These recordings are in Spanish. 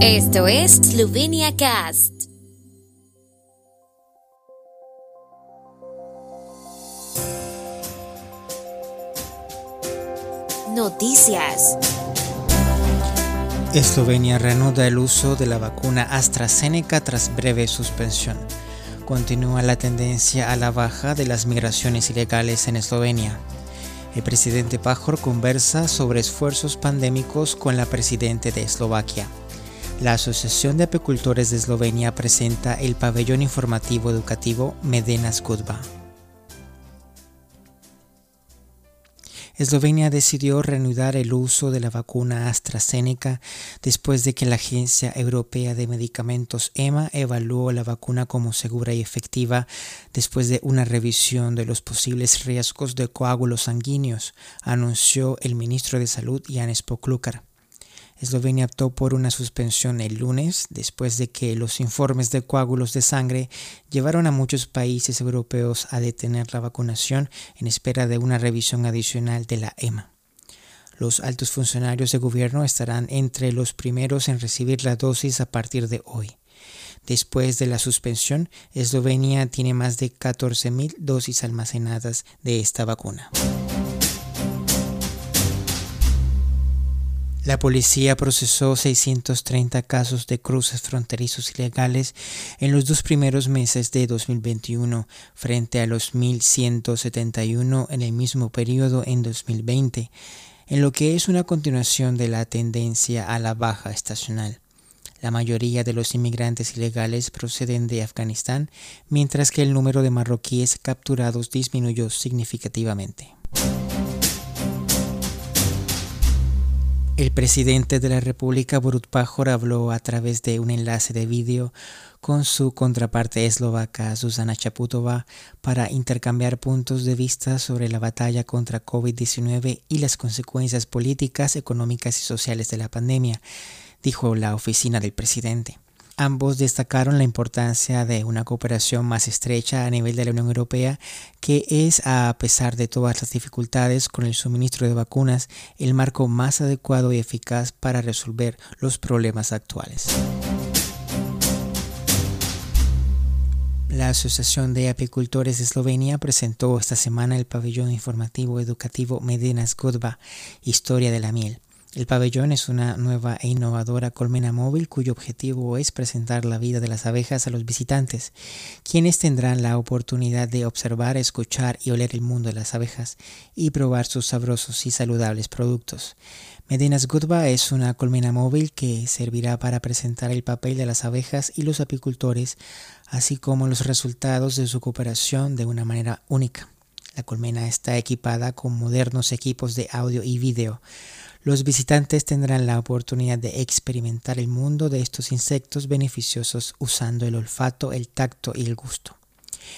Esto es Slovenia Cast. Noticias. Eslovenia reanuda el uso de la vacuna AstraZeneca tras breve suspensión. Continúa la tendencia a la baja de las migraciones ilegales en Eslovenia. El presidente Pajor conversa sobre esfuerzos pandémicos con la presidente de Eslovaquia. La Asociación de Apicultores de Eslovenia presenta el pabellón informativo educativo Medena Skudba. Eslovenia decidió reanudar el uso de la vacuna AstraZeneca después de que la Agencia Europea de Medicamentos EMA evaluó la vacuna como segura y efectiva después de una revisión de los posibles riesgos de coágulos sanguíneos, anunció el ministro de Salud Jan Spoklukar. Eslovenia optó por una suspensión el lunes después de que los informes de coágulos de sangre llevaron a muchos países europeos a detener la vacunación en espera de una revisión adicional de la EMA. Los altos funcionarios de gobierno estarán entre los primeros en recibir la dosis a partir de hoy. Después de la suspensión, Eslovenia tiene más de 14.000 dosis almacenadas de esta vacuna. La policía procesó 630 casos de cruces fronterizos ilegales en los dos primeros meses de 2021 frente a los 1.171 en el mismo periodo en 2020, en lo que es una continuación de la tendencia a la baja estacional. La mayoría de los inmigrantes ilegales proceden de Afganistán, mientras que el número de marroquíes capturados disminuyó significativamente. El presidente de la República, Borut Pajor, habló a través de un enlace de vídeo con su contraparte eslovaca, Susana Chaputova, para intercambiar puntos de vista sobre la batalla contra COVID-19 y las consecuencias políticas, económicas y sociales de la pandemia, dijo la oficina del presidente. Ambos destacaron la importancia de una cooperación más estrecha a nivel de la Unión Europea, que es, a pesar de todas las dificultades con el suministro de vacunas, el marco más adecuado y eficaz para resolver los problemas actuales. La Asociación de Apicultores de Eslovenia presentó esta semana el pabellón informativo educativo Medina Zgodba, Historia de la Miel. El pabellón es una nueva e innovadora colmena móvil cuyo objetivo es presentar la vida de las abejas a los visitantes, quienes tendrán la oportunidad de observar, escuchar y oler el mundo de las abejas y probar sus sabrosos y saludables productos. Medinas Gudba es una colmena móvil que servirá para presentar el papel de las abejas y los apicultores, así como los resultados de su cooperación de una manera única. La colmena está equipada con modernos equipos de audio y video los visitantes tendrán la oportunidad de experimentar el mundo de estos insectos beneficiosos usando el olfato, el tacto y el gusto.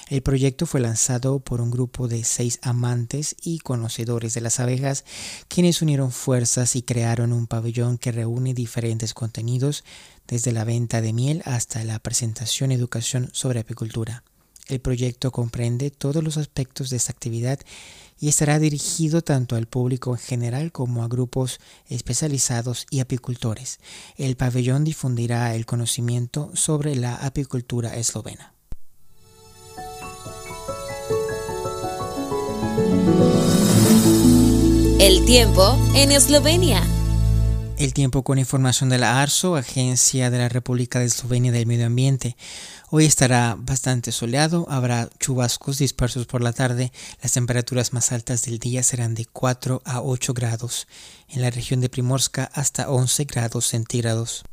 El proyecto fue lanzado por un grupo de seis amantes y conocedores de las abejas, quienes unieron fuerzas y crearon un pabellón que reúne diferentes contenidos, desde la venta de miel hasta la presentación y educación sobre apicultura. El proyecto comprende todos los aspectos de esta actividad y estará dirigido tanto al público en general como a grupos especializados y apicultores. El pabellón difundirá el conocimiento sobre la apicultura eslovena. El tiempo en Eslovenia. El tiempo con información de la ARSO, Agencia de la República de Eslovenia del Medio Ambiente. Hoy estará bastante soleado, habrá chubascos dispersos por la tarde, las temperaturas más altas del día serán de 4 a 8 grados, en la región de Primorska hasta 11 grados centígrados.